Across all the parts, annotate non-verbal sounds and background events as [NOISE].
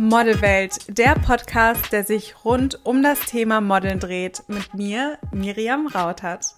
Modelwelt, der Podcast, der sich rund um das Thema Modeln dreht, mit mir, Miriam Rautert.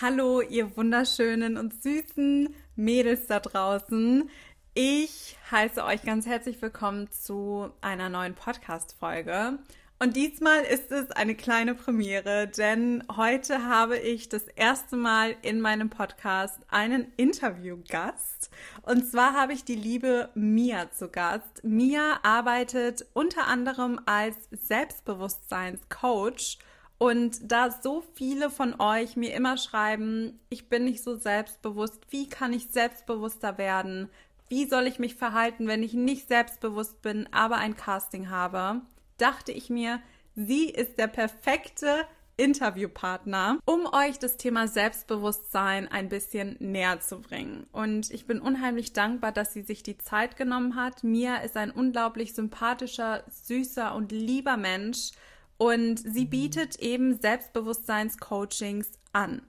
Hallo, ihr wunderschönen und süßen Mädels da draußen. Ich heiße euch ganz herzlich willkommen zu einer neuen Podcast-Folge. Und diesmal ist es eine kleine Premiere, denn heute habe ich das erste Mal in meinem Podcast einen Interviewgast. Und zwar habe ich die liebe Mia zu Gast. Mia arbeitet unter anderem als Selbstbewusstseinscoach. Und da so viele von euch mir immer schreiben, ich bin nicht so selbstbewusst, wie kann ich selbstbewusster werden? Wie soll ich mich verhalten, wenn ich nicht selbstbewusst bin, aber ein Casting habe? Dachte ich mir, sie ist der perfekte Interviewpartner, um euch das Thema Selbstbewusstsein ein bisschen näher zu bringen. Und ich bin unheimlich dankbar, dass sie sich die Zeit genommen hat. Mia ist ein unglaublich sympathischer, süßer und lieber Mensch und sie bietet eben Selbstbewusstseinscoachings an.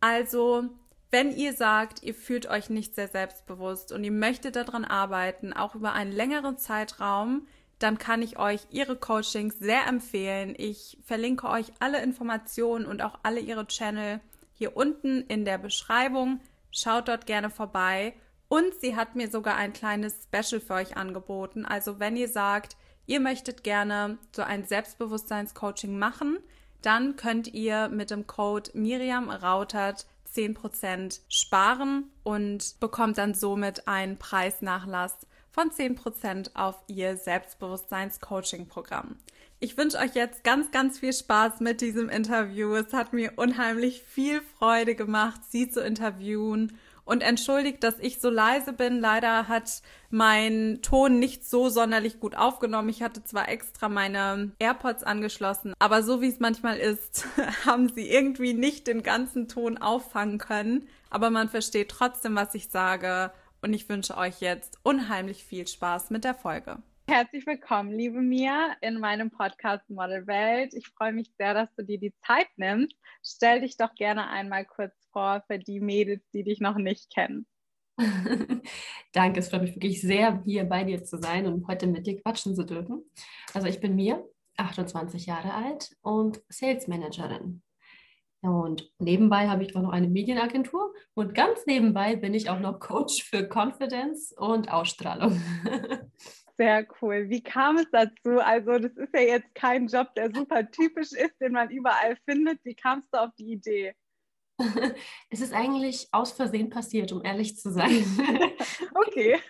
Also wenn ihr sagt, ihr fühlt euch nicht sehr selbstbewusst und ihr möchtet daran arbeiten, auch über einen längeren Zeitraum, dann kann ich euch ihre Coachings sehr empfehlen. Ich verlinke euch alle Informationen und auch alle ihre Channel hier unten in der Beschreibung. Schaut dort gerne vorbei. Und sie hat mir sogar ein kleines Special für euch angeboten. Also wenn ihr sagt, ihr möchtet gerne so ein Selbstbewusstseinscoaching machen, dann könnt ihr mit dem Code Miriam Rautert 10% sparen und bekommt dann somit einen Preisnachlass von 10% auf ihr Selbstbewusstseins-Coaching-Programm. Ich wünsche euch jetzt ganz, ganz viel Spaß mit diesem Interview. Es hat mir unheimlich viel Freude gemacht, sie zu interviewen. Und entschuldigt, dass ich so leise bin. Leider hat mein Ton nicht so sonderlich gut aufgenommen. Ich hatte zwar extra meine AirPods angeschlossen, aber so wie es manchmal ist, [LAUGHS] haben sie irgendwie nicht den ganzen Ton auffangen können. Aber man versteht trotzdem, was ich sage und ich wünsche euch jetzt unheimlich viel Spaß mit der Folge. Herzlich willkommen, liebe Mia, in meinem Podcast Model Welt. Ich freue mich sehr, dass du dir die Zeit nimmst. Stell dich doch gerne einmal kurz vor für die Mädels, die dich noch nicht kennen. [LAUGHS] Danke, es freut mich wirklich sehr, hier bei dir zu sein und heute mit dir quatschen zu dürfen. Also ich bin Mia, 28 Jahre alt und Sales Managerin. Und nebenbei habe ich auch noch eine Medienagentur und ganz nebenbei bin ich auch noch Coach für Confidence und Ausstrahlung. [LAUGHS] Sehr cool. Wie kam es dazu? Also, das ist ja jetzt kein Job, der super typisch ist, den man überall findet. Wie kamst du auf die Idee? [LAUGHS] Es ist eigentlich aus Versehen passiert, um ehrlich zu sein. [LAUGHS] okay.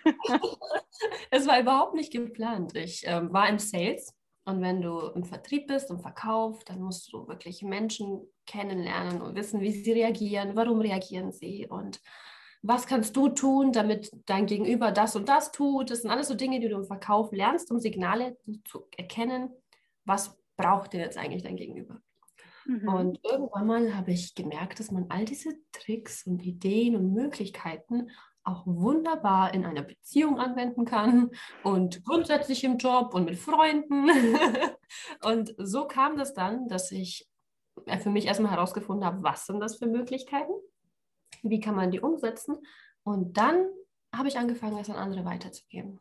Es war überhaupt nicht geplant. Ich äh, war im Sales und wenn du im Vertrieb bist und Verkauf, dann musst du wirklich Menschen kennenlernen und wissen, wie sie reagieren, warum reagieren sie und was kannst du tun, damit dein Gegenüber das und das tut. Das sind alles so Dinge, die du im Verkauf lernst, um Signale zu erkennen, was braucht denn jetzt eigentlich dein Gegenüber. Mhm. Und irgendwann mal habe ich gemerkt, dass man all diese Tricks und Ideen und Möglichkeiten auch wunderbar in einer Beziehung anwenden kann und grundsätzlich im Job und mit Freunden. [LAUGHS] und so kam das dann, dass ich äh, für mich erstmal herausgefunden habe, was sind das für Möglichkeiten, wie kann man die umsetzen. Und dann habe ich angefangen, das an andere weiterzugeben.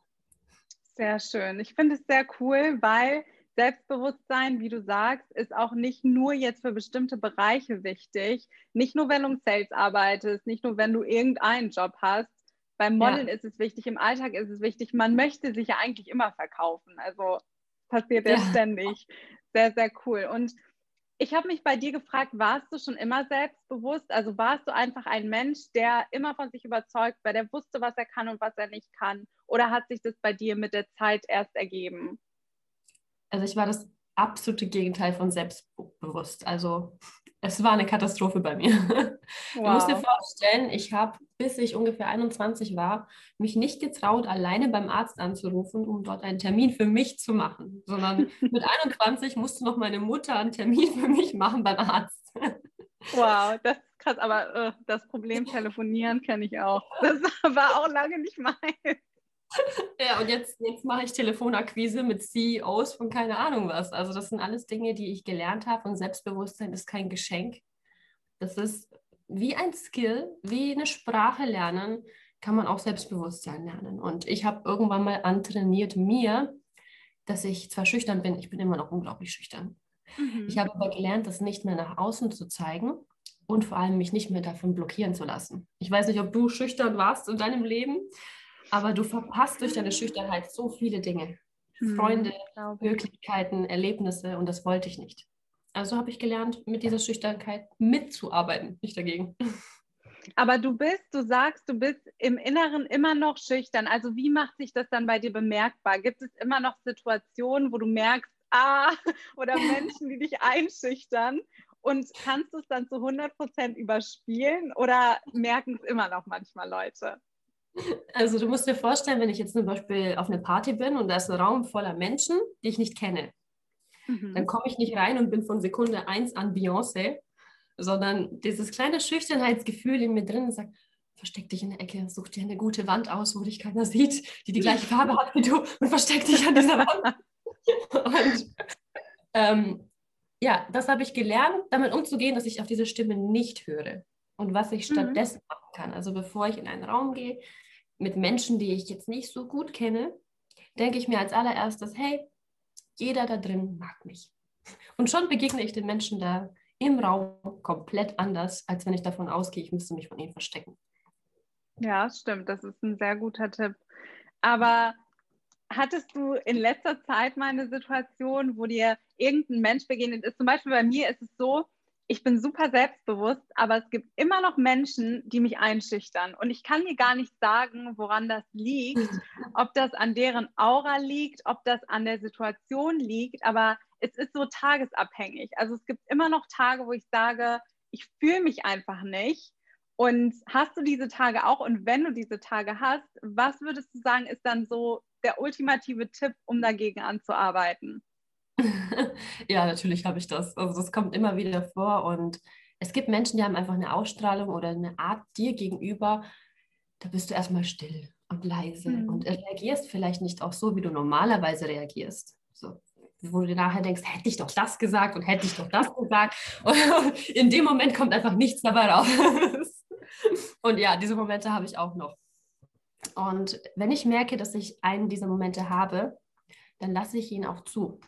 Sehr schön. Ich finde es sehr cool, weil Selbstbewusstsein, wie du sagst, ist auch nicht nur jetzt für bestimmte Bereiche wichtig. Nicht nur, wenn du im Sales arbeitest, nicht nur, wenn du irgendeinen Job hast. Beim Modeln ja. ist es wichtig, im Alltag ist es wichtig. Man möchte sich ja eigentlich immer verkaufen. Also passiert ja, ja ständig. Sehr, sehr cool. Und ich habe mich bei dir gefragt, warst du schon immer selbstbewusst? Also warst du einfach ein Mensch, der immer von sich überzeugt war, der wusste, was er kann und was er nicht kann? Oder hat sich das bei dir mit der Zeit erst ergeben? Also ich war das absolute Gegenteil von selbstbewusst. Also es war eine Katastrophe bei mir. Wow. [LAUGHS] Du musst dir vorstellen, ich habe, bis ich ungefähr 21 war, mich nicht getraut, alleine beim Arzt anzurufen, um dort einen Termin für mich zu machen, sondern [LAUGHS] mit 21 musste noch meine Mutter einen Termin für mich machen beim Arzt. [LAUGHS] Wow, das ist krass, aber äh, das Problem telefonieren kenne ich auch. Das war auch lange nicht meins. Ja, und jetzt, jetzt mache ich Telefonakquise mit CEOs von keine Ahnung was. Also das sind alles Dinge, die ich gelernt habe und Selbstbewusstsein ist kein Geschenk. Das ist wie ein Skill, wie eine Sprache lernen, kann man auch Selbstbewusstsein lernen. Und ich habe irgendwann mal antrainiert mir, dass ich zwar schüchtern bin, ich bin immer noch unglaublich schüchtern. Mhm. Ich habe aber gelernt, das nicht mehr nach außen zu zeigen und vor allem mich nicht mehr davon blockieren zu lassen. Ich weiß nicht, ob du schüchtern warst in deinem Leben, aber du verpasst durch deine Schüchternheit so viele Dinge. Mhm, Freunde, Möglichkeiten, Erlebnisse und das wollte ich nicht. Also habe ich gelernt, mit dieser Schüchternheit mitzuarbeiten, nicht dagegen. Aber du bist, du sagst, du bist im Inneren immer noch schüchtern. Also wie macht sich das dann bei dir bemerkbar? Gibt es immer noch Situationen, wo du merkst, ah, [LAUGHS] oder Menschen, die dich einschüchtern? Und kannst du es dann zu 100 Prozent überspielen oder merken es immer noch manchmal Leute? Also du musst dir vorstellen, wenn ich jetzt zum Beispiel auf einer Party bin und da ist ein Raum voller Menschen, die ich nicht kenne, mhm. dann komme ich nicht rein und bin von Sekunde eins an Beyoncé, sondern dieses kleine Schüchternheitsgefühl in mir drin sagt, versteck dich in der Ecke, such dir eine gute Wand aus, wo dich keiner sieht, die die gleiche Farbe hat wie du und versteck dich an dieser Wand. [LAUGHS] und ähm, ja, das habe ich gelernt, damit umzugehen, dass ich auf diese Stimme nicht höre und was ich mhm. stattdessen mhm. machen kann. Also bevor ich in einen Raum gehe mit Menschen, die ich jetzt nicht so gut kenne, denke ich mir als allererstes, hey, jeder da drin mag mich. Und schon begegne ich den Menschen da im Raum komplett anders, als wenn ich davon ausgehe, ich müsste mich von ihnen verstecken. Ja, stimmt. Das ist ein sehr guter Tipp. Aber hattest du in letzter Zeit mal eine Situation, wo dir irgendein Mensch begegnet ist? Zum Beispiel bei mir ist es so, ich bin super selbstbewusst, aber es gibt immer noch Menschen, die mich einschüchtern. Und ich kann mir gar nicht sagen, woran das liegt, [LAUGHS] ob das an deren Aura liegt, ob das an der Situation liegt, aber es ist so tagesabhängig. Also es gibt immer noch Tage, wo ich sage, ich fühle mich einfach nicht. Und hast du diese Tage auch? Und wenn du diese Tage hast, was würdest du sagen, ist dann so der ultimative Tipp, um dagegen anzuarbeiten? [LAUGHS] ja, natürlich habe ich das. Also das kommt immer wieder vor und es gibt Menschen, die haben einfach eine Ausstrahlung oder eine Art dir gegenüber, da bist du erstmal still und leise mhm. und reagierst vielleicht nicht auch so, wie du normalerweise reagierst. So, wo du dir nachher denkst, hätte ich doch das gesagt und hätte ich doch das gesagt. Und [LAUGHS] in dem Moment kommt einfach nichts dabei raus. [LAUGHS] Und ja, diese Momente habe ich auch noch. Und wenn ich merke, dass ich einen dieser Momente habe, dann lasse ich ihn auch zu.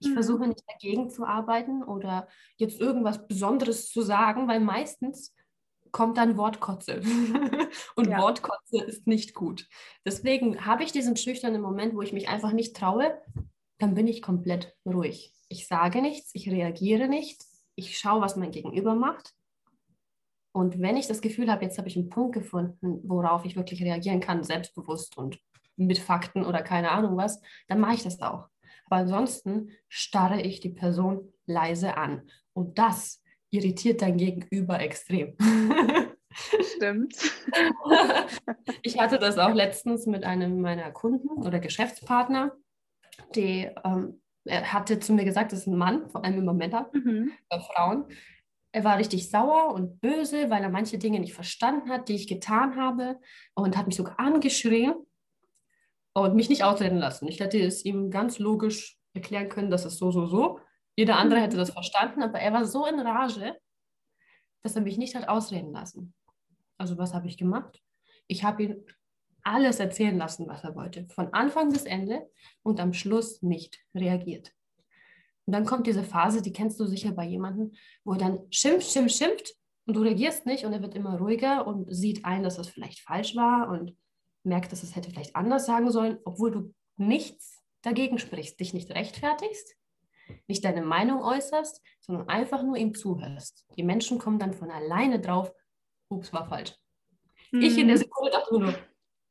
Ich mhm. versuche nicht dagegen zu arbeiten oder jetzt irgendwas Besonderes zu sagen, weil meistens kommt dann Wortkotze. [LAUGHS] Und ja. Wortkotze ist nicht gut. Deswegen habe ich diesen schüchternen Moment, wo ich mich einfach nicht traue, dann bin ich komplett ruhig. Ich sage nichts, ich reagiere nicht, ich schaue, was mein Gegenüber macht. Und wenn ich das Gefühl habe, jetzt habe ich einen Punkt gefunden, worauf ich wirklich reagieren kann, selbstbewusst und mit Fakten oder keine Ahnung was, dann mache ich das auch. Aber ansonsten starre ich die Person leise an. Und das irritiert dein Gegenüber extrem. Stimmt. [LAUGHS] ich hatte das auch letztens mit einem meiner Kunden oder Geschäftspartner, die ähm, er hatte zu mir gesagt, das ist ein Mann, vor allem immer Männer, mhm. bei Frauen. Er war richtig sauer und böse, weil er manche Dinge nicht verstanden hat, die ich getan habe und hat mich sogar angeschrien und mich nicht ausreden lassen. Ich hätte es ihm ganz logisch erklären können, dass es so, so, so. Jeder andere hätte das verstanden, aber er war so in Rage, dass er mich nicht hat ausreden lassen. Also was habe ich gemacht? Ich habe ihn alles erzählen lassen, was er wollte, von Anfang bis Ende und am Schluss nicht reagiert. Und dann kommt diese Phase, die kennst du sicher bei jemandem, wo er dann schimpft, schimpft, schimpft und du reagierst nicht und er wird immer ruhiger und sieht ein, dass das vielleicht falsch war und merkt, dass es hätte vielleicht anders sagen sollen, obwohl du nichts dagegen sprichst, dich nicht rechtfertigst, nicht deine Meinung äußerst, sondern einfach nur ihm zuhörst. Die Menschen kommen dann von alleine drauf, ups, war falsch. Mhm. Ich in der Sekunde dachte nur,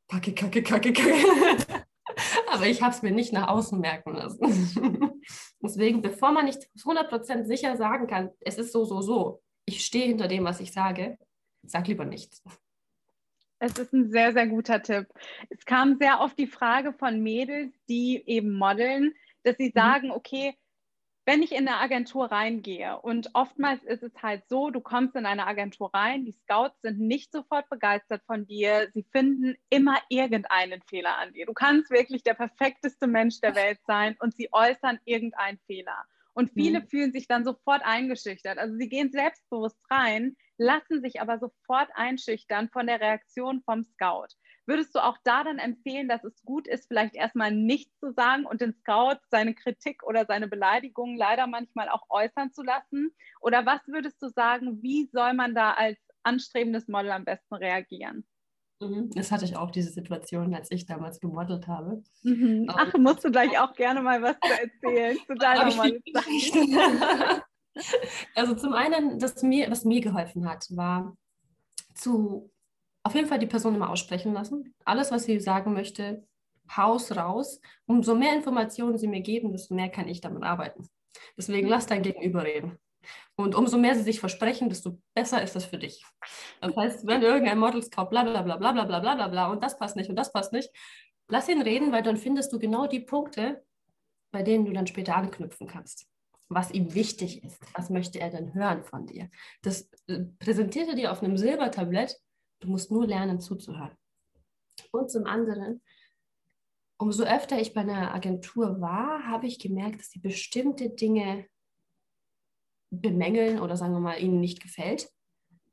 kacke, kacke, kacke, kacke. [LAUGHS] Aber ich habe es mir nicht nach außen merken lassen. [LAUGHS] Deswegen, bevor man nicht 100% sicher sagen kann, es ist so, so, so, ich stehe hinter dem, was ich sage, sag lieber nichts. Es ist ein sehr, sehr guter Tipp. Es kam sehr oft die Frage von Mädels, die eben modeln, dass sie mhm. sagen, okay, wenn ich in eine Agentur reingehe und oftmals ist es halt so, du kommst in eine Agentur rein, die Scouts sind nicht sofort begeistert von dir, sie finden immer irgendeinen Fehler an dir. Du kannst wirklich der perfekteste Mensch der Welt sein und sie äußern irgendeinen Fehler. Und viele mhm. fühlen sich dann sofort eingeschüchtert. Also sie gehen selbstbewusst rein, lassen sich aber sofort einschüchtern von der Reaktion vom Scout. Würdest du auch da dann empfehlen, dass es gut ist, vielleicht erstmal nichts zu sagen und den Scout seine Kritik oder seine Beleidigung leider manchmal auch äußern zu lassen? Oder was würdest du sagen, wie soll man da als anstrebendes Model am besten reagieren? Mhm. Das hatte ich auch, diese Situation, als ich damals gemodelt habe. Mhm. Ach, musst du gleich auch gerne mal was zu erzählen [LAUGHS] deiner Modelzeit. [LAUGHS] also zum einen, das mir, was mir geholfen hat, war zu auf jeden Fall die Person immer aussprechen lassen. Alles, was sie sagen möchte, Haus raus. Umso mehr Informationen sie mir geben, desto mehr kann ich damit arbeiten. Deswegen lass dein Gegenüber reden. Und umso mehr sie sich versprechen, desto besser ist das für dich. Das heißt, wenn irgendein Model Scout bla bla bla bla bla bla bla bla und das passt nicht und das passt nicht, lass ihn reden, weil dann findest du genau die Punkte, bei denen du dann später anknüpfen kannst. Was ihm wichtig ist. Was möchte er denn hören von dir? Das äh, präsentiert er dir auf einem Silbertablett. Du musst nur lernen zuzuhören. Und zum anderen, umso öfter ich bei einer Agentur war, habe ich gemerkt, dass sie bestimmte Dinge bemängeln oder sagen wir mal, ihnen nicht gefällt.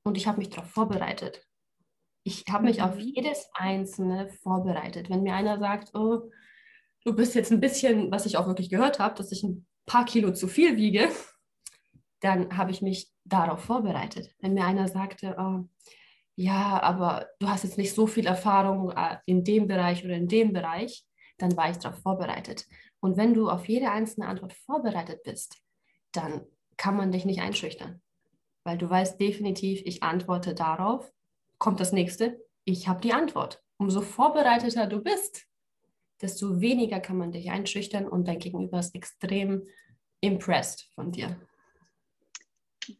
Und ich habe mich darauf vorbereitet. Ich habe mich mhm. auf jedes Einzelne vorbereitet. Wenn mir einer sagt, oh, du bist jetzt ein bisschen, was ich auch wirklich gehört habe, dass ich ein paar Kilo zu viel wiege, dann habe ich mich darauf vorbereitet. Wenn mir einer sagte, oh, ja, aber du hast jetzt nicht so viel Erfahrung äh, in dem Bereich oder in dem Bereich, dann war ich darauf vorbereitet. Und wenn du auf jede einzelne Antwort vorbereitet bist, dann kann man dich nicht einschüchtern, weil du weißt definitiv, ich antworte darauf, kommt das nächste, ich habe die Antwort. Umso vorbereiteter du bist, desto weniger kann man dich einschüchtern und dein Gegenüber ist extrem impressed von dir.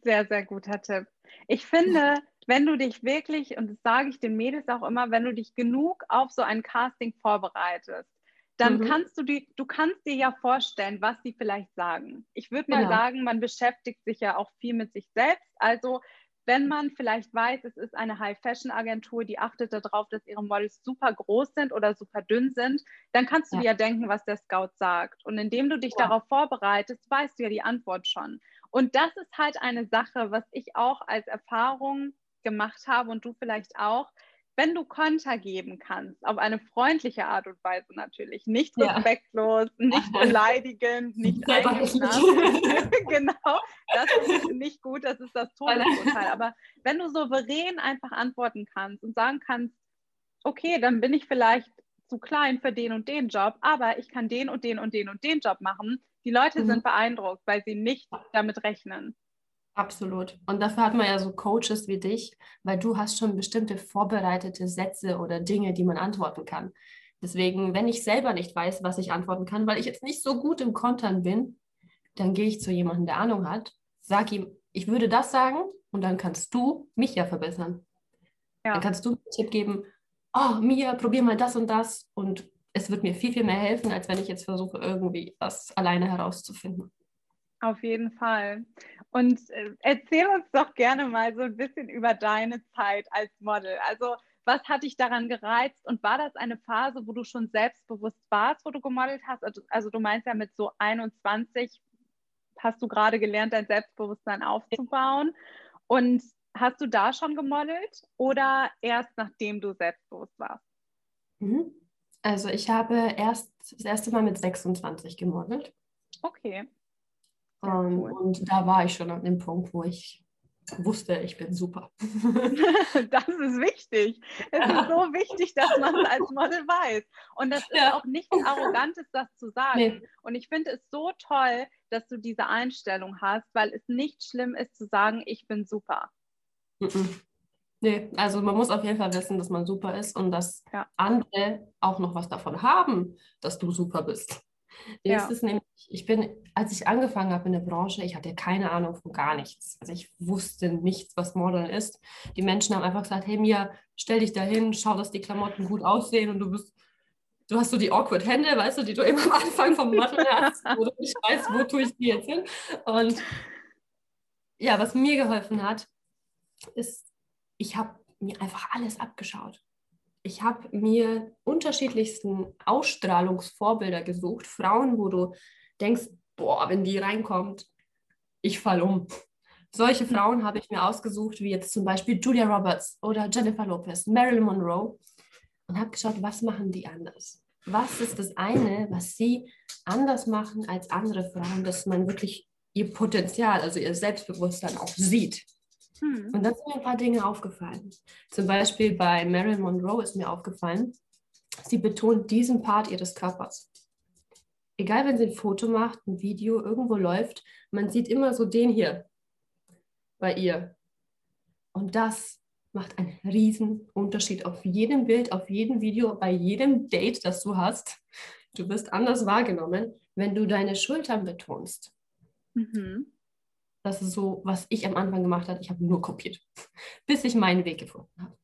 Sehr, sehr guter Tipp. Ich finde, wenn du dich wirklich, und das sage ich den Mädels auch immer, wenn du dich genug auf so ein Casting vorbereitest, dann mhm. kannst du die, du kannst dir ja vorstellen, was sie vielleicht sagen. Ich würde mal ja. sagen, man beschäftigt sich ja auch viel mit sich selbst. Also wenn man vielleicht weiß, es ist eine High-Fashion-Agentur, die achtet darauf, dass ihre Models super groß sind oder super dünn sind, dann kannst du ja. dir ja denken, was der Scout sagt. Und indem du dich ja. darauf vorbereitest, weißt du ja die Antwort schon. Und das ist halt eine Sache, was ich auch als Erfahrung gemacht habe und du vielleicht auch wenn du Konter geben kannst, auf eine freundliche Art und Weise natürlich, nicht respektlos, ja. nicht [LAUGHS] beleidigend, nicht eingeschnappt. [LAUGHS] genau, das ist nicht gut, das ist das Todesurteil. Aber wenn du souverän einfach antworten kannst und sagen kannst, okay, dann bin ich vielleicht zu klein für den und den Job, aber ich kann den und den und den und den Job machen. Die Leute mhm. sind beeindruckt, weil sie nicht damit rechnen. Absolut. Und dafür hat man ja so Coaches wie dich, weil du hast schon bestimmte vorbereitete Sätze oder Dinge, die man antworten kann. Deswegen, wenn ich selber nicht weiß, was ich antworten kann, weil ich jetzt nicht so gut im Kontern bin, dann gehe ich zu jemandem, der Ahnung hat, sag ihm, ich würde das sagen und dann kannst du mich ja verbessern. Ja. Dann kannst du einen Tipp geben, oh, Mia, probier mal das und das und es wird mir viel, viel mehr helfen, als wenn ich jetzt versuche, irgendwie das alleine herauszufinden. Auf jeden Fall. Und äh, erzähl uns doch gerne mal so ein bisschen über deine Zeit als Model. Also, was hat dich daran gereizt und war das eine Phase, wo du schon selbstbewusst warst, wo du gemodelt hast? Also, also du meinst ja mit so 21 hast du gerade gelernt, dein Selbstbewusstsein aufzubauen. Und hast du da schon gemodelt oder erst nachdem du selbstbewusst warst? Mhm. Also ich habe erst das erste Mal mit 26 gemodelt. Okay. Ähm, cool. Und da war ich schon an dem Punkt, wo ich wusste, ich bin super. [LAUGHS] [LAUGHS] das ist wichtig. Es ist so wichtig, dass man es als Model weiß. Und das ist ja. auch nicht arrogant, das zu sagen. Nee. Und ich finde es so toll, dass du diese Einstellung hast, weil es nicht schlimm ist zu sagen, ich bin super. Nee, also man muss auf jeden Fall wissen, dass man super ist und dass ja. andere auch noch was davon haben, dass du super bist. Ja. Ist nämlich, ich bin, als ich angefangen habe in der Branche, ich hatte keine Ahnung von gar nichts. Also ich wusste nichts, was Modeln ist. Die Menschen haben einfach gesagt, hey Mia, stell dich da hin, schau, dass die Klamotten gut aussehen und du bist, du hast so die awkward Hände, weißt du, die du immer am Anfang vom Modeln hast, wo du nicht weißt, wo tue ich die jetzt hin. Und ja, was mir geholfen hat, ist, ich habe mir einfach alles abgeschaut ich habe mir unterschiedlichsten Ausstrahlungsvorbilder gesucht. Frauen, wo du denkst, boah, wenn die reinkommt, ich fall um. Solche Frauen habe ich mir ausgesucht, wie jetzt zum Beispiel Julia Roberts oder Jennifer Lopez, Marilyn Monroe und habe geschaut, was machen die anders? Was ist das eine, was sie anders machen als andere Frauen, dass man wirklich ihr Potenzial, also ihr Selbstbewusstsein auch sieht? Hm. Und da sind mir ein paar Dinge aufgefallen. Zum Beispiel bei Marilyn Monroe ist mir aufgefallen, sie betont diesen Part ihres Körpers. Egal, wenn sie ein Foto macht, ein Video, irgendwo läuft, man sieht immer so den hier bei ihr. Und das macht einen riesen Unterschied auf jedem Bild, auf jedem Video, bei jedem Date, das du hast. Du wirst anders wahrgenommen, wenn du deine Schultern betonst. Mhm. Das ist so, was ich am Anfang gemacht habe. Ich habe nur kopiert, [LAUGHS] bis ich meinen Weg gefunden habe.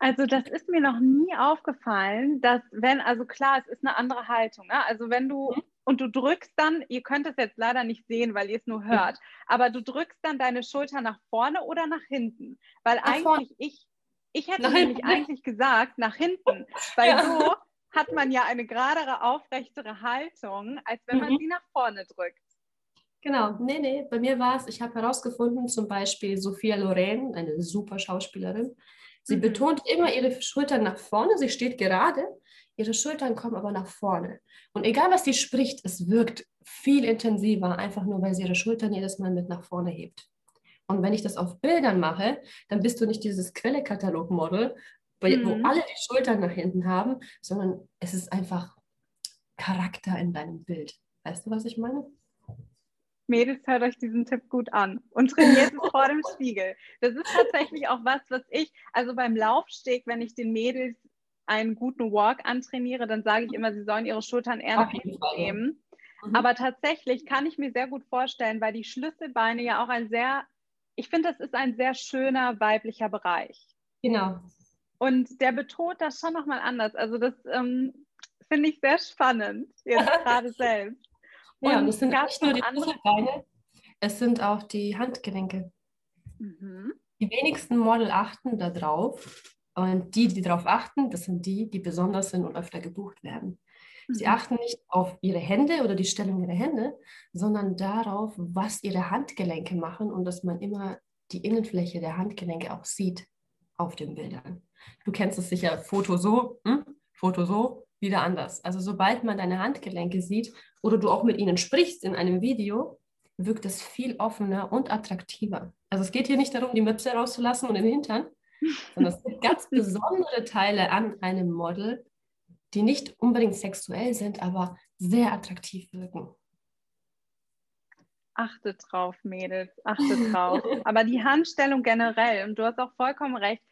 Also das ist mir noch nie aufgefallen, dass wenn, also klar, es ist eine andere Haltung. Ne? Also wenn du mhm. und du drückst dann, ihr könnt es jetzt leider nicht sehen, weil ihr es nur hört, ja. aber du drückst dann deine Schulter nach vorne oder nach hinten, weil nach eigentlich vorne. ich, ich hätte nach nämlich hinten. eigentlich gesagt nach hinten, [LAUGHS] weil ja. so hat man ja eine geradere, aufrechtere Haltung, als wenn man mhm. sie nach vorne drückt. Genau, nee, nee, bei mir war es, ich habe herausgefunden, zum Beispiel Sophia Loren, eine super Schauspielerin, sie mhm. betont immer ihre Schultern nach vorne, sie steht gerade, ihre Schultern kommen aber nach vorne. Und egal, was sie spricht, es wirkt viel intensiver, einfach nur, weil sie ihre Schultern jedes Mal mit nach vorne hebt. Und wenn ich das auf Bildern mache, dann bist du nicht dieses Quellekatalog-Model, mhm. wo alle die Schultern nach hinten haben, sondern es ist einfach Charakter in deinem Bild. Weißt du, was ich meine? Mädels, hört euch diesen Tipp gut an und trainiert es [LAUGHS] vor dem Spiegel. Das ist tatsächlich auch was, was ich, also beim Laufsteg, wenn ich den Mädels einen guten Walk antrainiere, dann sage ich immer, sie sollen ihre Schultern eher nach hinten nehmen. Mhm. Aber tatsächlich kann ich mir sehr gut vorstellen, weil die Schlüsselbeine ja auch ein sehr, ich finde, das ist ein sehr schöner weiblicher Bereich. Genau. Und der betont das schon nochmal anders. Also das ähm, finde ich sehr spannend, jetzt [LAUGHS] gerade selbst. Ja, und es sind nicht nur die Beine, es sind auch die Handgelenke. Mhm. Die wenigsten Model achten darauf. Und die, die darauf achten, das sind die, die besonders sind und öfter gebucht werden. Mhm. Sie achten nicht auf ihre Hände oder die Stellung ihrer Hände, sondern darauf, was ihre Handgelenke machen und dass man immer die Innenfläche der Handgelenke auch sieht auf den Bildern. Du kennst es sicher, Foto so, hm? Foto so, wieder anders. Also sobald man deine Handgelenke sieht oder du auch mit ihnen sprichst in einem Video, wirkt es viel offener und attraktiver. Also es geht hier nicht darum, die Möpse rauszulassen und den Hintern, sondern es gibt ganz besondere Teile an einem Model, die nicht unbedingt sexuell sind, aber sehr attraktiv wirken. Achtet drauf, Mädels, achtet drauf. [LAUGHS] aber die Handstellung generell, und du hast auch vollkommen recht,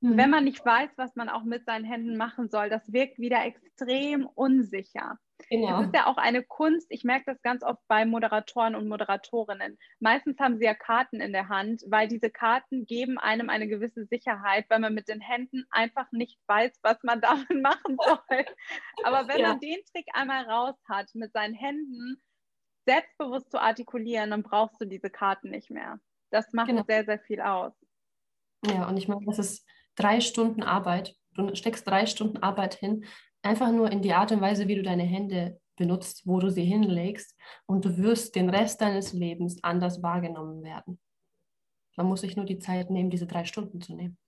Mhm. Wenn man nicht weiß, was man auch mit seinen Händen machen soll, das wirkt wieder extrem unsicher. Genau. Es ist ja auch eine Kunst. Ich merke das ganz oft bei Moderatoren und Moderatorinnen. Meistens haben sie ja Karten in der Hand, weil diese Karten geben einem eine gewisse Sicherheit, weil man mit den Händen einfach nicht weiß, was man [LAUGHS] damit machen soll. Aber wenn ja. man den Trick einmal raus hat, mit seinen Händen selbstbewusst zu artikulieren, dann brauchst du diese Karten nicht mehr. Das macht genau. sehr, sehr viel aus. Ja, und ich meine, das ist drei Stunden Arbeit. Du steckst drei Stunden Arbeit hin, einfach nur in die Art und Weise, wie du deine Hände benutzt, wo du sie hinlegst und du wirst den Rest deines Lebens anders wahrgenommen werden. Man muss sich nur die Zeit nehmen, diese drei Stunden zu nehmen.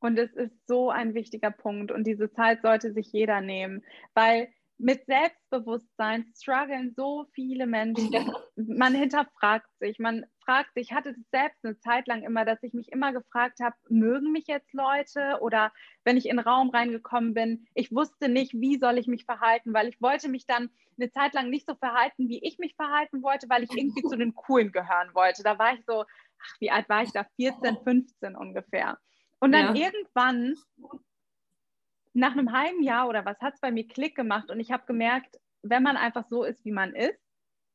Und es ist so ein wichtiger Punkt und diese Zeit sollte sich jeder nehmen, weil mit Selbstbewusstsein strugglen so viele Menschen. Man hinterfragt sich, man fragt sich, ich hatte es selbst eine Zeit lang immer, dass ich mich immer gefragt habe, mögen mich jetzt Leute? Oder wenn ich in den Raum reingekommen bin, ich wusste nicht, wie soll ich mich verhalten, weil ich wollte mich dann eine Zeit lang nicht so verhalten, wie ich mich verhalten wollte, weil ich irgendwie zu den Coolen gehören wollte. Da war ich so, ach, wie alt war ich da? 14, 15 ungefähr. Und dann ja. irgendwann nach einem halben Jahr oder was hat es bei mir Klick gemacht und ich habe gemerkt, wenn man einfach so ist, wie man ist,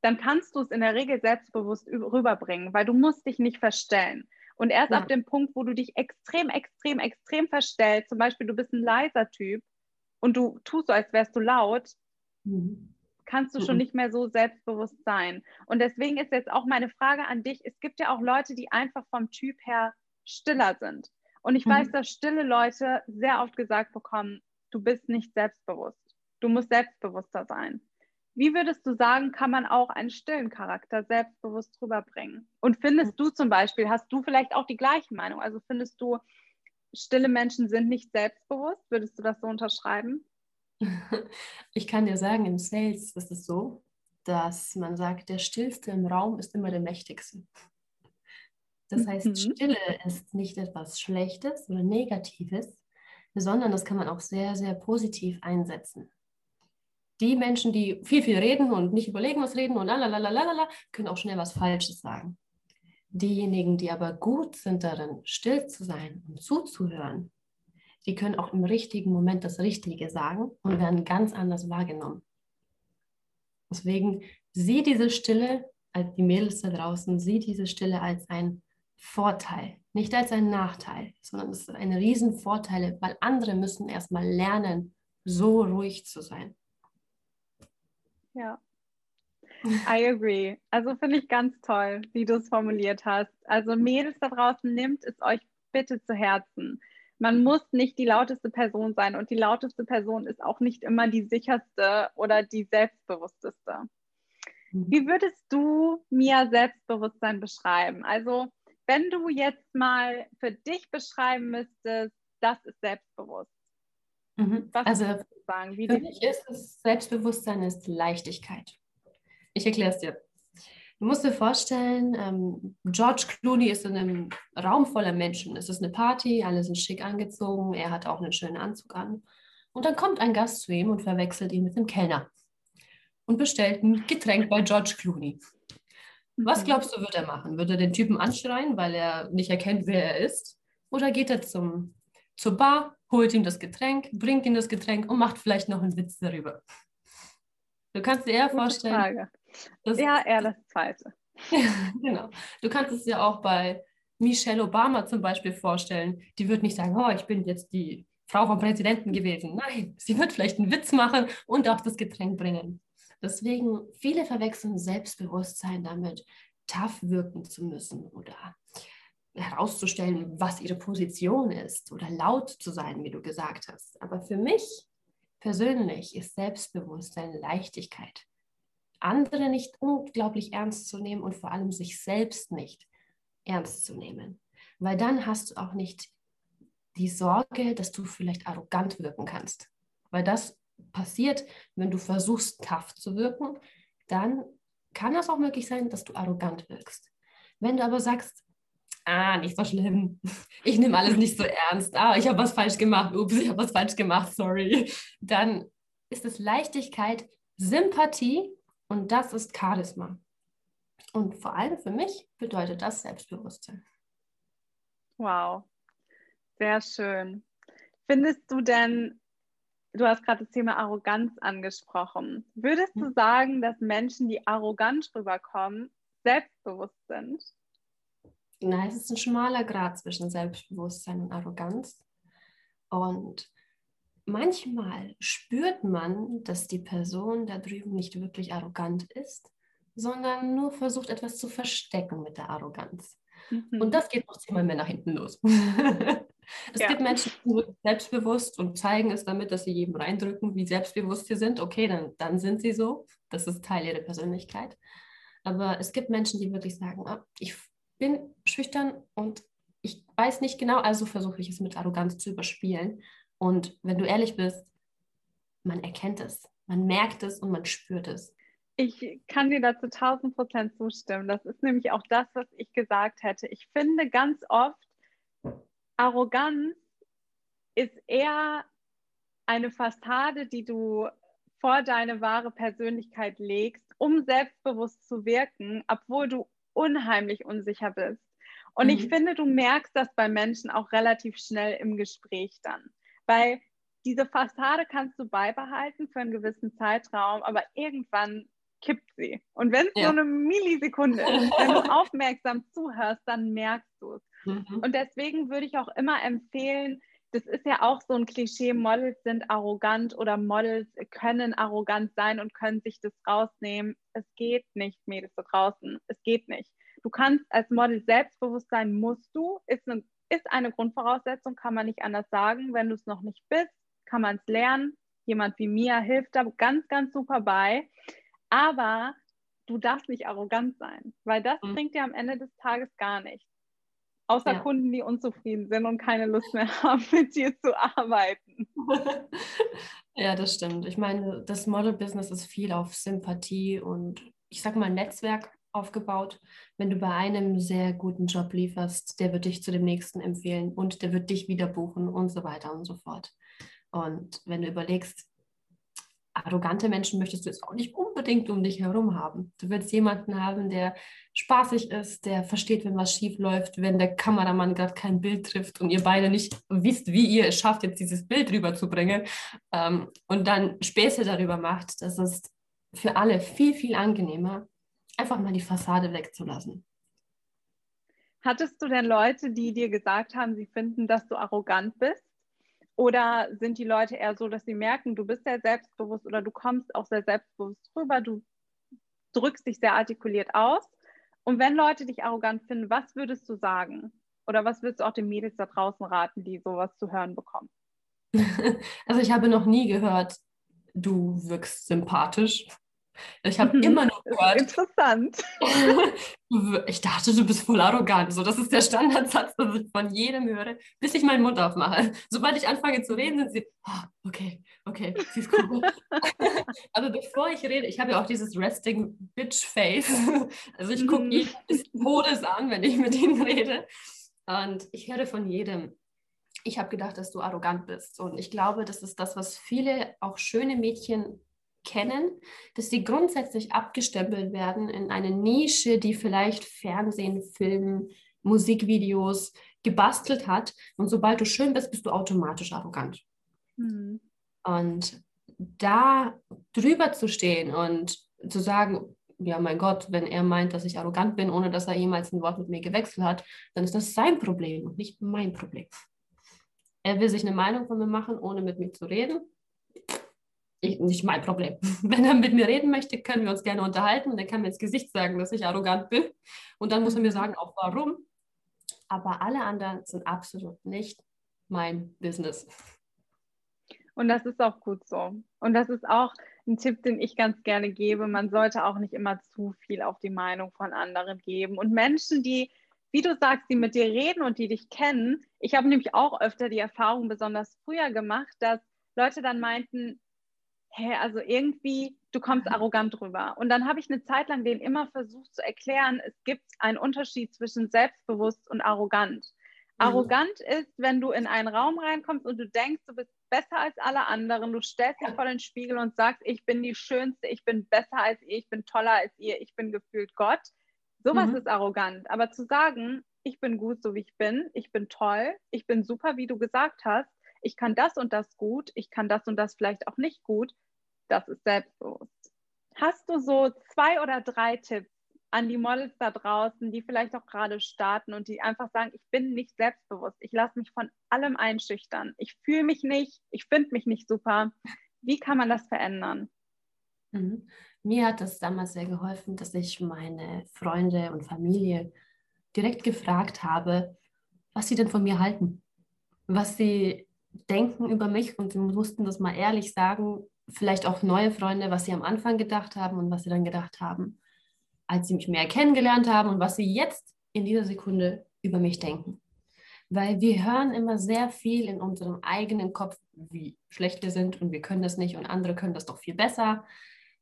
dann kannst du es in der Regel selbstbewusst rüberbringen, weil du musst dich nicht verstellen. Und erst ja. ab dem Punkt, wo du dich extrem, extrem, extrem verstellst, zum Beispiel du bist ein leiser Typ und du tust so, als wärst du laut, mhm. kannst du mhm. schon nicht mehr so selbstbewusst sein. Und deswegen ist jetzt auch meine Frage an dich, es gibt ja auch Leute, die einfach vom Typ her stiller sind. Und ich mhm. weiß, dass stille Leute sehr oft gesagt bekommen, du bist nicht selbstbewusst. Du musst selbstbewusster sein. wie würdest du sagen, kann man auch einen stillen Charakter selbstbewusst rüberbringen? Und findest du zum Beispiel, hast du vielleicht auch die gleiche Meinung? Also findest du, stille Menschen sind nicht selbstbewusst? Würdest du das so unterschreiben? [LAUGHS] Ich kann dir sagen, im Sales ist es so, dass man sagt, der Stillste im Raum ist immer der Mächtigste. Das heißt, mhm. Stille ist nicht etwas Schlechtes oder Negatives, sondern das kann man auch sehr, sehr positiv einsetzen. Die Menschen, die viel, viel reden und nicht überlegen, was reden und lalalala, können auch schnell was Falsches sagen. Diejenigen, die aber gut sind darin, still zu sein und zuzuhören, die können auch im richtigen Moment das Richtige sagen und werden ganz anders wahrgenommen. Deswegen sieh diese Stille, als die Mädels da draußen, sieh diese Stille als ein Vorteil, nicht als ein Nachteil, sondern es ist ein Riesenvorteil, weil andere müssen erstmal lernen, so ruhig zu sein. Ja. I agree. Also finde ich ganz toll, wie du es formuliert hast. Also Mädels da draußen, nimmt es euch bitte zu Herzen. Man muss nicht die lauteste Person sein und die lauteste Person ist auch nicht immer die sicherste oder die selbstbewussteste. Mhm. Wie würdest du mir Selbstbewusstsein beschreiben? Also wenn du jetzt mal für dich beschreiben müsstest, das ist selbstbewusst. Mhm. Was also sagen? Wie für mich ist es Selbstbewusstsein ist Leichtigkeit. Ich erkläre es dir. Du musst dir vorstellen, ähm, George Clooney ist in einem Raum voller Menschen. Es ist eine Party, alle sind schick angezogen, er hat auch einen schönen Anzug an. Und dann kommt ein Gast zu ihm und verwechselt ihn mit dem Kellner und bestellt ein Getränk bei George Clooney. Was mhm. glaubst du, wird er machen? Wird er den Typen anschreien, weil er nicht erkennt, wer er ist? Oder geht er zum, zur Bar, holt ihm das Getränk, bringt ihm das Getränk und macht vielleicht noch einen Witz darüber? Du kannst dir eher Gute vorstellen. Frage. Dass, ja, eher das Zweite. [LAUGHS] genau. Du kannst es dir auch bei Michelle Obama zum Beispiel vorstellen. Die wird nicht sagen, oh, ich bin jetzt die Frau vom Präsidenten gewesen. Nein, sie wird vielleicht einen Witz machen und auch das Getränk bringen. Deswegen, viele verwechseln Selbstbewusstsein damit, tough wirken zu müssen oder herauszustellen, was ihre Position ist oder laut zu sein, wie du gesagt hast. Aber für mich persönlich ist Selbstbewusstsein Leichtigkeit. Andere nicht unglaublich ernst zu nehmen und vor allem sich selbst nicht ernst zu nehmen. Weil dann hast du auch nicht die Sorge, dass du vielleicht arrogant wirken kannst. Weil das passiert, wenn du versuchst, tough zu wirken, dann kann das auch möglich sein, dass du arrogant wirkst. Wenn du aber sagst, ah, nicht so schlimm, [LAUGHS] ich nehme alles nicht so ernst, ah, ich habe was falsch gemacht, ups, ich habe was falsch gemacht, sorry, [LAUGHS] dann ist es Leichtigkeit, Sympathie und das ist Charisma. Und vor allem für mich bedeutet das Selbstbewusstsein. Wow, sehr schön. Findest du denn, du hast gerade das Thema Arroganz angesprochen. Würdest du hm. sagen, dass Menschen, die arrogant rüberkommen, selbstbewusst sind? Nein, es ist ein schmaler Grad zwischen Selbstbewusstsein und Arroganz. Und manchmal spürt man, dass die Person da drüben nicht wirklich arrogant ist, sondern nur versucht, etwas zu verstecken mit der Arroganz. Mhm. Und das geht noch zehnmal mehr nach hinten los. [LAUGHS] Es ja. gibt Menschen, die sind selbstbewusst und zeigen es damit, dass sie jedem reindrücken, wie selbstbewusst sie sind. Okay, dann, dann sind sie so. Das ist Teil ihrer Persönlichkeit. Aber es gibt Menschen, die wirklich sagen, ah, ich bin schüchtern und ich weiß nicht genau, also versuche ich es mit Arroganz zu überspielen. Und wenn du ehrlich bist, man erkennt es, man merkt es und man spürt es. Ich kann dir dazu 1000 Prozent zustimmen. Das ist nämlich auch das, was ich gesagt hätte. Ich finde ganz oft, Arroganz ist eher eine Fassade, die du vor deine wahre Persönlichkeit legst, um selbstbewusst zu wirken, obwohl du unheimlich unsicher bist. Und mhm. ich finde, du merkst das bei Menschen auch relativ schnell im Gespräch dann, weil diese Fassade kannst du beibehalten für einen gewissen Zeitraum, aber irgendwann kippt sie. Und wenn es ja. so eine Millisekunde ist, wenn du [LAUGHS] aufmerksam zuhörst, dann merkst du es. Mhm. Und deswegen würde ich auch immer empfehlen, das ist ja auch so ein Klischee, Models sind arrogant oder Models können arrogant sein und können sich das rausnehmen. Es geht nicht, Mädels da draußen. Es geht nicht. Du kannst als Model selbstbewusst sein, musst du. Ist eine, ist eine Grundvoraussetzung, kann man nicht anders sagen. Wenn du es noch nicht bist, kann man es lernen. Jemand wie mir hilft da ganz, ganz super bei. Aber du darfst nicht arrogant sein, weil das mhm. bringt dir am Ende des Tages gar nichts. Außer ja. Kunden, die unzufrieden sind und keine Lust mehr [LAUGHS] haben, mit dir zu arbeiten. [LAUGHS] ja, das stimmt. Ich meine, das Model-Business ist viel auf Sympathie und ich sag mal Netzwerk aufgebaut. Wenn du bei einem sehr guten Job lieferst, der wird dich zu dem nächsten empfehlen und der wird dich wieder buchen und so weiter und so fort. Und wenn du überlegst, arrogante Menschen möchtest du jetzt auch nicht unbedingt um dich herum haben. Du willst jemanden haben, der spaßig ist, der versteht, wenn was schief läuft, wenn der Kameramann gerade kein Bild trifft und ihr beide nicht wisst, wie ihr es schafft, jetzt dieses Bild rüberzubringen ähm, und dann Späße darüber macht. Das ist für alle viel, viel angenehmer, einfach mal die Fassade wegzulassen. Hattest du denn Leute, die dir gesagt haben, sie finden, dass du arrogant bist? Oder sind die Leute eher so, dass sie merken, du bist sehr selbstbewusst oder du kommst auch sehr selbstbewusst rüber, du drückst dich sehr artikuliert aus? Und wenn Leute dich arrogant finden, was würdest du sagen? Oder was würdest du auch den Mädels da draußen raten, die sowas zu hören bekommen? [LAUGHS] Also ich habe noch nie gehört, du wirkst sympathisch. Ich habe immer noch [LAUGHS] gehört. Interessant. [LAUGHS] ich dachte, du bist voll arrogant. So, das ist der Standardsatz, den ich von jedem höre, bis ich meinen Mund aufmache. Sobald ich anfange zu reden, sind sie, oh, okay, okay, sie ist cool. [LAUGHS] also bevor ich rede, ich habe ja auch dieses Resting Bitch Face. Also ich gucke mhm. jeden des Todes an, wenn ich mit ihnen rede. Und ich höre von jedem, ich habe gedacht, dass du arrogant bist. Und ich glaube, das ist das, was viele auch schöne Mädchen kennen, dass sie grundsätzlich abgestempelt werden in eine Nische, die vielleicht Fernsehen, Film, Musikvideos gebastelt hat. Und sobald du schön bist, bist du automatisch arrogant. Mhm. Und da drüber zu stehen und zu sagen, ja, mein Gott, wenn er meint, dass ich arrogant bin, ohne dass er jemals ein Wort mit mir gewechselt hat, dann ist das sein Problem und nicht mein Problem. Er will sich eine Meinung von mir machen, ohne mit mir zu reden nicht mein Problem. [LAUGHS] Wenn er mit mir reden möchte, können wir uns gerne unterhalten und er kann mir ins Gesicht sagen, dass ich arrogant bin. Und dann muss er mir sagen, auch warum. Aber alle anderen sind absolut nicht mein Business. Und das ist auch gut so. Und das ist auch ein Tipp, den ich ganz gerne gebe. Man sollte auch nicht immer zu viel auf die Meinung von anderen geben. Und Menschen, die, wie du sagst, die mit dir reden und die dich kennen, ich habe nämlich auch öfter die Erfahrung besonders früher gemacht, dass Leute dann meinten, hä, also irgendwie, du kommst arrogant rüber. Und dann habe ich eine Zeit lang denen immer versucht zu erklären, es gibt einen Unterschied zwischen selbstbewusst und arrogant. Arrogant ist, wenn du in einen Raum reinkommst und du denkst, du bist besser als alle anderen, du stellst dich vor den Spiegel und sagst, ich bin die Schönste, ich bin besser als ihr, ich bin toller als ihr, ich bin gefühlt Gott. Sowas mhm. ist arrogant. Aber zu sagen, ich bin gut, so wie ich bin, ich bin toll, ich bin super, wie du gesagt hast, ich kann das und das gut, ich kann das und das vielleicht auch nicht gut, das ist selbstbewusst. Hast du so zwei oder drei Tipps an die Models da draußen, die vielleicht auch gerade starten und die einfach sagen, ich bin nicht selbstbewusst, ich lasse mich von allem einschüchtern, ich fühle mich nicht, ich finde mich nicht super. Wie kann man das verändern? Mhm. Mir hat das damals sehr geholfen, dass ich meine Freunde und Familie direkt gefragt habe, was sie denn von mir halten, was sie denken über mich und sie mussten das mal ehrlich sagen, vielleicht auch neue Freunde, was sie am Anfang gedacht haben und was sie dann gedacht haben, als sie mich mehr kennengelernt haben und was sie jetzt in dieser Sekunde über mich denken. Weil wir hören immer sehr viel in unserem eigenen Kopf, wie schlecht wir sind und wir können das nicht und andere können das doch viel besser.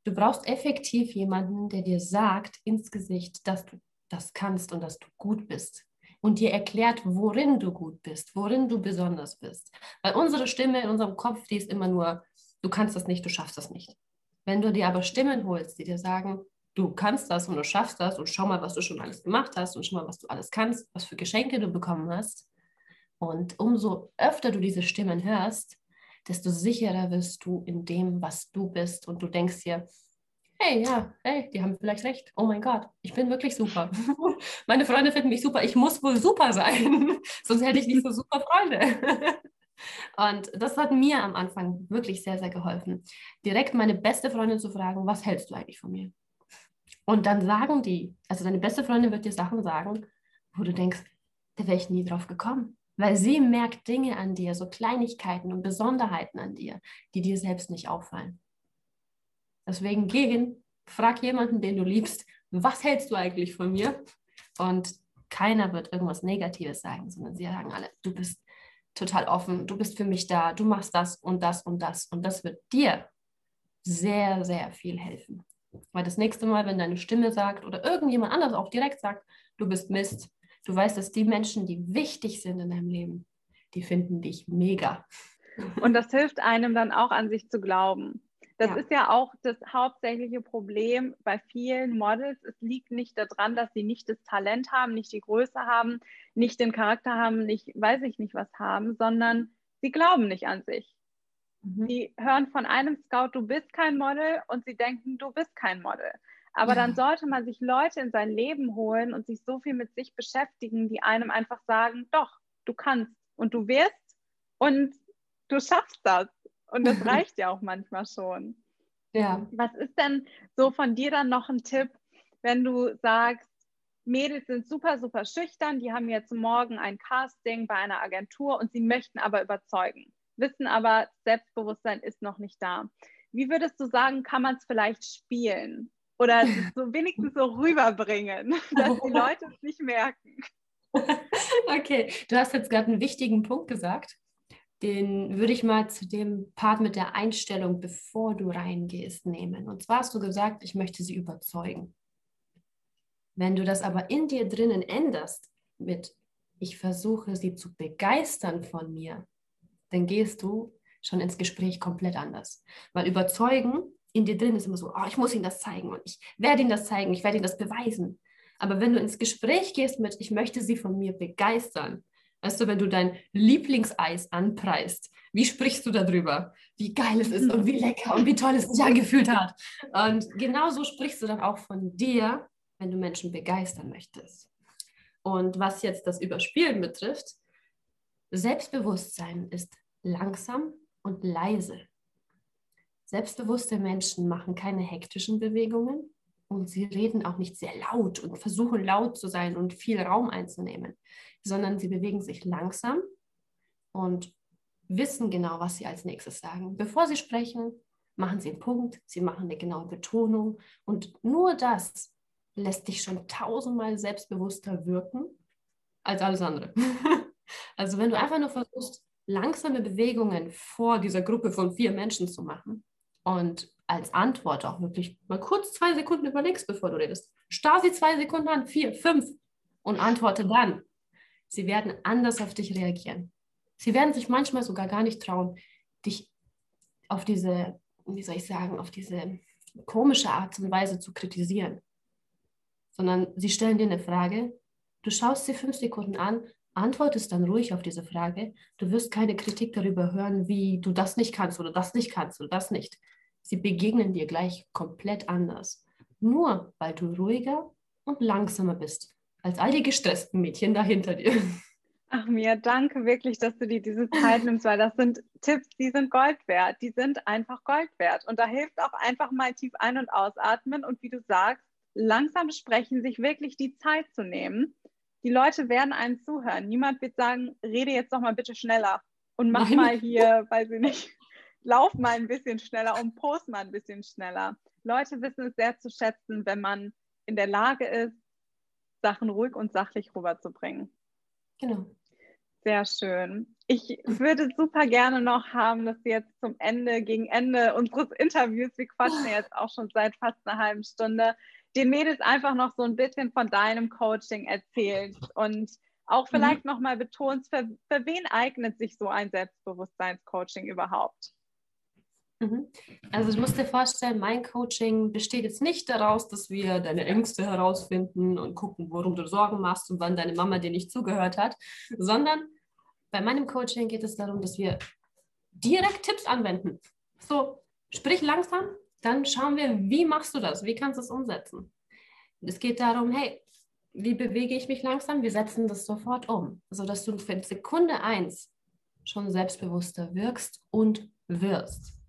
Du brauchst effektiv jemanden, der dir sagt ins Gesicht, dass du das kannst und dass du gut bist und dir erklärt, worin du gut bist, worin du besonders bist. Weil unsere Stimme in unserem Kopf, die ist immer nur du kannst das nicht, du schaffst das nicht. Wenn du dir aber Stimmen holst, die dir sagen, du kannst das und du schaffst das und schau mal, was du schon alles gemacht hast und schau mal, was du alles kannst, was für Geschenke du bekommen hast. Und umso öfter du diese Stimmen hörst, desto sicherer wirst du in dem, was du bist. Und du denkst dir, hey, ja, hey, die haben vielleicht recht. Oh mein Gott, ich bin wirklich super. [LAUGHS] Meine Freunde finden mich super. Ich muss wohl super sein. [LAUGHS] Sonst hätte ich nicht so super Freunde. [LAUGHS] Und das hat mir am Anfang wirklich sehr, sehr geholfen. Direkt meine beste Freundin zu fragen, was hältst du eigentlich von mir? Und dann sagen die, also deine beste Freundin wird dir Sachen sagen, wo du denkst, da wäre ich nie drauf gekommen. Weil sie merkt Dinge an dir, so Kleinigkeiten und Besonderheiten an dir, die dir selbst nicht auffallen. Deswegen geh hin, Frag jemanden, den du liebst, was hältst du eigentlich von mir? Und keiner wird irgendwas Negatives sagen, sondern sie sagen alle, du bist total offen, du bist für mich da, du machst das und das und das. Und das wird dir sehr, sehr viel helfen. Weil das nächste Mal, wenn deine Stimme sagt oder irgendjemand anders auch direkt sagt, du bist Mist, du weißt, dass die Menschen, die wichtig sind in deinem Leben, die finden dich mega. Und das hilft einem dann auch an sich zu glauben. Das ja. ist ja auch das hauptsächliche Problem bei vielen Models. Es liegt nicht daran, dass sie nicht das Talent haben, nicht die Größe haben, nicht den Charakter haben, nicht weiß ich nicht was haben, sondern sie glauben nicht an sich. Mhm. Sie hören von einem Scout, du bist kein Model und sie denken, du bist kein Model. Aber ja. dann sollte man sich Leute in sein Leben holen und sich so viel mit sich beschäftigen, die einem einfach sagen, doch, du kannst und du wirst und du schaffst das. Und das [LAUGHS] reicht ja auch manchmal schon. Ja. Was ist denn so von dir dann noch ein Tipp, wenn du sagst, Mädels sind super, super schüchtern, die haben jetzt morgen ein Casting bei einer Agentur und sie möchten aber überzeugen, wissen aber, Selbstbewusstsein ist noch nicht da. Wie würdest du sagen, kann man es vielleicht spielen? Oder [LAUGHS] so wenigstens so rüberbringen, [LAUGHS] dass die Leute es nicht merken? Okay, du hast jetzt gerade einen wichtigen Punkt gesagt den würde ich mal zu dem Part mit der Einstellung, bevor du reingehst, nehmen. Und zwar hast du gesagt, ich möchte sie überzeugen. Wenn du das aber in dir drinnen änderst mit, ich versuche sie zu begeistern von mir, dann gehst du schon ins Gespräch komplett anders. Weil überzeugen in dir drin ist immer so, oh, ich muss ihnen das zeigen und ich werde ihnen das zeigen, ich werde ihnen das beweisen. Aber wenn du ins Gespräch gehst mit, ich möchte sie von mir begeistern, Weißt du, wenn du dein Lieblingseis anpreist, wie sprichst du darüber? Wie geil es ist und wie lecker und wie toll es sich angefühlt hat. Und genauso sprichst du dann auch von dir, wenn du Menschen begeistern möchtest. Und was jetzt das Überspielen betrifft, Selbstbewusstsein ist langsam und leise. Selbstbewusste Menschen machen keine hektischen Bewegungen und sie reden auch nicht sehr laut und versuchen laut zu sein und viel Raum einzunehmen sondern sie bewegen sich langsam und wissen genau, was sie als nächstes sagen. Bevor sie sprechen, machen sie einen Punkt, sie machen eine genaue Betonung und nur das lässt dich schon tausendmal selbstbewusster wirken als alles andere. [LAUGHS] also wenn du einfach nur versuchst, langsame Bewegungen vor dieser Gruppe von vier Menschen zu machen und als Antwort auch wirklich mal kurz zwei Sekunden überlegst, bevor du redest. Starr sie zwei Sekunden an, vier, fünf und antworte dann. Sie werden anders auf dich reagieren. Sie werden sich manchmal sogar gar nicht trauen, dich auf diese, wie soll ich sagen, auf diese komische Art und Weise zu kritisieren. Sondern sie stellen dir eine Frage, du schaust sie fünf Sekunden an, antwortest dann ruhig auf diese Frage. Du wirst keine Kritik darüber hören, wie du das nicht kannst oder das nicht kannst oder das nicht. Sie begegnen dir gleich komplett anders. Nur weil du ruhiger und langsamer bist als all die gestressten Mädchen dahinter dir. Ach mir, danke wirklich, dass du dir diese Zeit nimmst, weil das sind Tipps, die sind Gold wert. Die sind einfach Gold wert. Und da hilft auch einfach mal tief ein- und ausatmen und wie du sagst, langsam sprechen, sich wirklich die Zeit zu nehmen. Die Leute werden einen zuhören. Niemand wird sagen, rede jetzt doch mal bitte schneller und mach Nein. mal hier, weiß ich nicht, lauf mal ein bisschen schneller und post mal ein bisschen schneller. Leute wissen es sehr zu schätzen, wenn man in der Lage ist, Sachen ruhig und sachlich rüberzubringen. Genau. Sehr schön. Ich würde super gerne noch haben, dass wir jetzt zum Ende, gegen Ende unseres Interviews, wir quatschen jetzt auch schon seit fast einer halben Stunde, den Mädels einfach noch so ein bisschen von deinem Coaching erzählst und auch mhm. vielleicht mhm. nochmal betonst, für, für wen eignet sich so ein Selbstbewusstseinscoaching überhaupt? Mhm. Also du musst dir vorstellen, mein Coaching besteht jetzt nicht daraus, dass wir deine Ängste herausfinden und gucken, worum du Sorgen machst und wann deine Mama dir nicht zugehört hat, sondern bei meinem Coaching geht es darum, dass wir direkt Tipps anwenden. So, sprich langsam, dann schauen wir, wie machst du das, wie kannst du es umsetzen. Es geht darum, hey, wie bewege ich mich langsam? Wir setzen das sofort um, sodass du für Sekunde eins schon selbstbewusster wirkst und wirst.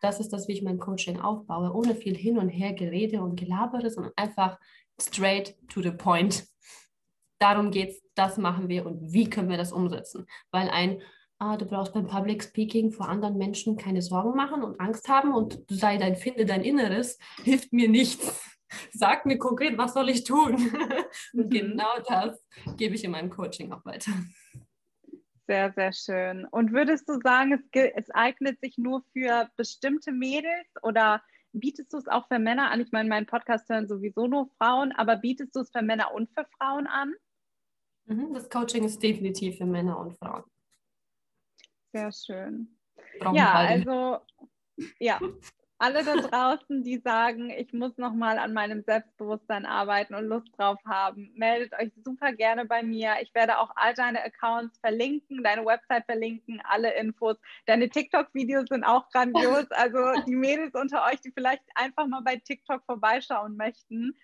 Das ist das, wie ich mein Coaching aufbaue, ohne viel hin und her Gerede und Gelabere, sondern einfach straight to the point. Darum geht es, das machen wir und wie können wir das umsetzen? Weil ein ah, du brauchst beim Public Speaking vor anderen Menschen keine Sorgen machen und Angst haben und sei dein, finde dein Inneres, hilft mir nichts. [LAUGHS] Sag mir konkret, was soll ich tun? [LAUGHS] und mhm. genau das gebe ich in meinem Coaching auch weiter. Sehr, sehr schön. Und würdest du sagen, es, es eignet sich nur für bestimmte Mädels oder bietest du es auch für Männer an? Ich meine, meinen Podcast hören sowieso nur Frauen, aber bietest du es für Männer und für Frauen an? Mhm, das Coaching ist definitiv für Männer und Frauen. Sehr schön. ja, also ja, [LAUGHS] alle da draußen, die sagen, ich muss nochmal an meinem Selbstbewusstsein arbeiten und Lust drauf haben, meldet euch super gerne bei mir. Ich werde auch all deine Accounts verlinken, deine Website verlinken, alle Infos. Deine TikTok-Videos sind auch grandios. [LAUGHS] Also die Mädels unter euch, die vielleicht einfach mal bei TikTok vorbeischauen möchten.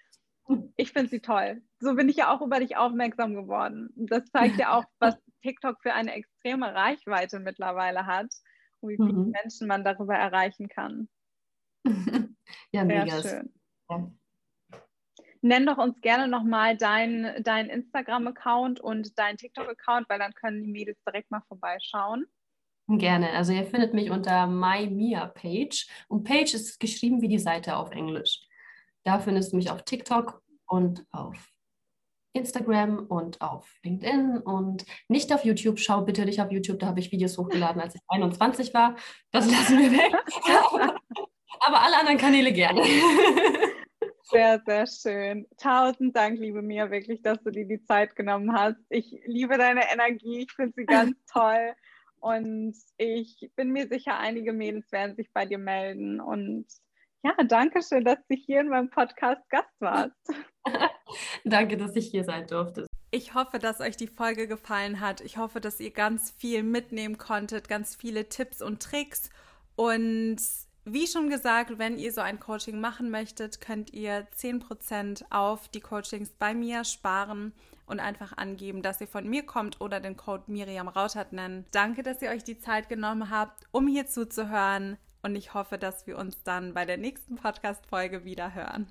Ich finde sie toll. So bin ich ja auch über dich aufmerksam geworden. Das zeigt ja auch, was TikTok für eine extreme Reichweite mittlerweile hat und wie viele mhm. Menschen man darüber erreichen kann. [LAUGHS] ja, mega. schön. Ja. Nenn doch uns gerne nochmal deinen dein Instagram-Account und deinen TikTok-Account, weil dann können die Mädels direkt mal vorbeischauen. Gerne. Also ihr findet mich unter MyMia-Page und Page ist geschrieben wie die Seite auf Englisch. Da findest du mich auf TikTok und auf Instagram und auf LinkedIn und nicht auf YouTube. Schau bitte nicht auf YouTube, da habe ich Videos hochgeladen, als ich 21 war. Das lassen wir weg. [LAUGHS] Aber alle anderen Kanäle gerne. [LAUGHS] Sehr, sehr schön. Tausend Dank, liebe Mia, wirklich, dass du dir die Zeit genommen hast. Ich liebe deine Energie, ich finde sie ganz [LAUGHS] toll. Und ich bin mir sicher, einige Mädels werden sich bei dir melden. Und ja, danke schön, dass du hier in meinem Podcast Gast warst. [LAUGHS] danke, dass ich hier sein durfte. Ich hoffe, dass euch die Folge gefallen hat. Ich hoffe, dass ihr ganz viel mitnehmen konntet, ganz viele Tipps und Tricks. Und wie schon gesagt, wenn ihr so ein Coaching machen möchtet, könnt ihr 10% auf die Coachings bei mir sparen und einfach angeben, dass ihr von mir kommt oder den Code Miriam Rautert nennen. Danke, dass ihr euch die Zeit genommen habt, um hier zuzuhören und ich hoffe, dass wir uns dann bei der nächsten Podcast-Folge wieder hören.